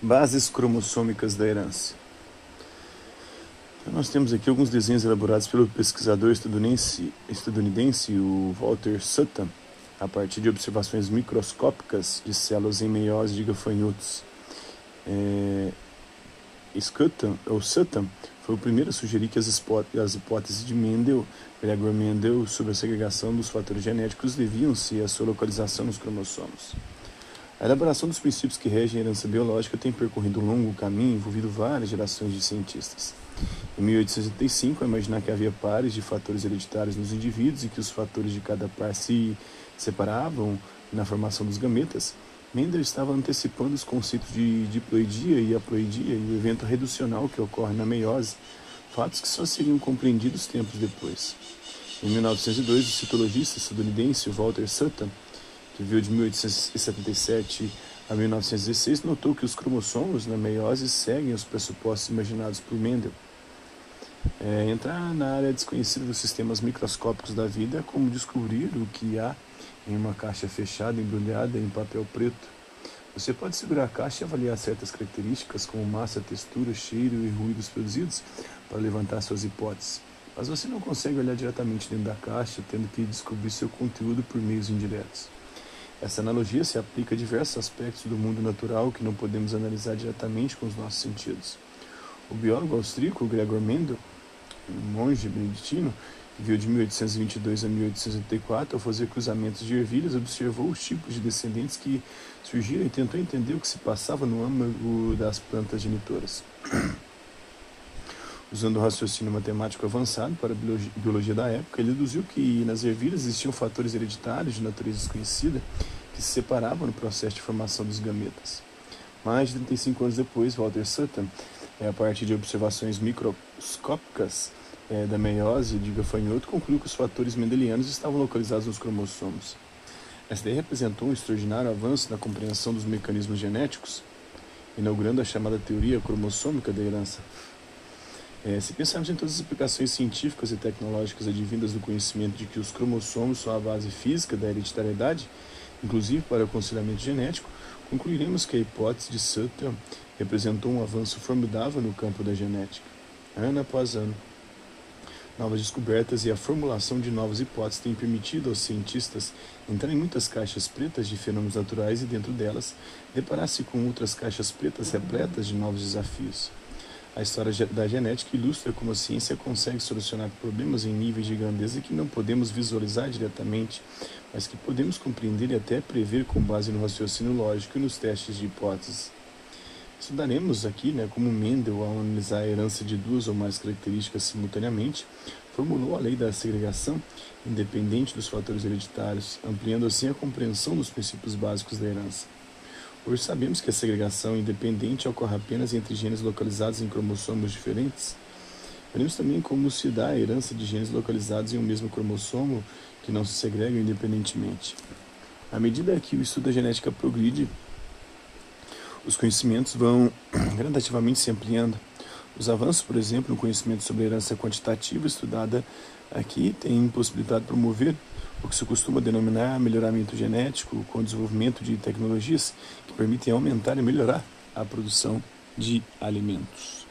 Bases cromossômicas da herança. Então, nós temos aqui alguns desenhos elaborados pelo pesquisador estadunidense, estadunidense o Walter Sutton, a partir de observações microscópicas de células em meiose de gafanhotos. É, Sutton, ou Sutton foi o primeiro a sugerir que as, as hipóteses de Mendel, Gregor Mendel, sobre a segregação dos fatores genéticos deviam-se à sua localização nos cromossomos. A elaboração dos princípios que regem a herança biológica tem percorrido um longo caminho envolvido várias gerações de cientistas. Em 1865, ao imaginar que havia pares de fatores hereditários nos indivíduos e que os fatores de cada par se separavam na formação dos gametas, Mendel estava antecipando os conceitos de diploidia e haploidia e o evento reducional que ocorre na meiose, fatos que só seriam compreendidos tempos depois. Em 1902, o citologista estadunidense Walter Sutton que viveu de 1877 a 1916, notou que os cromossomos na meiose seguem os pressupostos imaginados por Mendel. É, entrar na área desconhecida dos sistemas microscópicos da vida é como descobrir o que há em uma caixa fechada, embrulhada em papel preto. Você pode segurar a caixa e avaliar certas características, como massa, textura, cheiro e ruídos produzidos, para levantar suas hipóteses. Mas você não consegue olhar diretamente dentro da caixa, tendo que descobrir seu conteúdo por meios indiretos. Essa analogia se aplica a diversos aspectos do mundo natural que não podemos analisar diretamente com os nossos sentidos. O biólogo austríaco Gregor Mendel, um monge beneditino, que viveu de 1822 a 1884, ao fazer cruzamentos de ervilhas, observou os tipos de descendentes que surgiram e tentou entender o que se passava no âmago das plantas genitoras. Usando o raciocínio matemático avançado para a biologia da época, ele deduziu que nas ervilhas existiam fatores hereditários de natureza desconhecida que se separavam no processo de formação dos gametas. Mais de 35 anos depois, Walter Sutton, é, a partir de observações microscópicas é, da meiose de gafanhoto, concluiu que os fatores mendelianos estavam localizados nos cromossomos. Essa ideia representou um extraordinário avanço na compreensão dos mecanismos genéticos, inaugurando a chamada teoria cromossômica da herança. É, se pensarmos em todas as aplicações científicas e tecnológicas advindas do conhecimento de que os cromossomos são a base física da hereditariedade, inclusive para o aconselhamento genético, concluiremos que a hipótese de Sutton representou um avanço formidável no campo da genética. Ano após ano, novas descobertas e a formulação de novas hipóteses têm permitido aos cientistas entrar em muitas caixas pretas de fenômenos naturais e, dentro delas, deparar-se com outras caixas pretas repletas de novos desafios. A história da genética ilustra como a ciência consegue solucionar problemas em níveis de grandeza que não podemos visualizar diretamente, mas que podemos compreender e até prever com base no raciocínio lógico e nos testes de hipóteses. Estudaremos aqui né, como Mendel, ao analisar a herança de duas ou mais características simultaneamente, formulou a lei da segregação independente dos fatores hereditários, ampliando assim a compreensão dos princípios básicos da herança. Hoje sabemos que a segregação independente ocorre apenas entre genes localizados em cromossomos diferentes. Veremos também como se dá a herança de genes localizados em um mesmo cromossomo que não se segregam independentemente. À medida que o estudo da genética progride, os conhecimentos vão gradativamente se ampliando. Os avanços, por exemplo, no conhecimento sobre a herança quantitativa estudada aqui têm possibilidade de promover o que se costuma denominar melhoramento genético com o desenvolvimento de tecnologias que permitem aumentar e melhorar a produção de alimentos.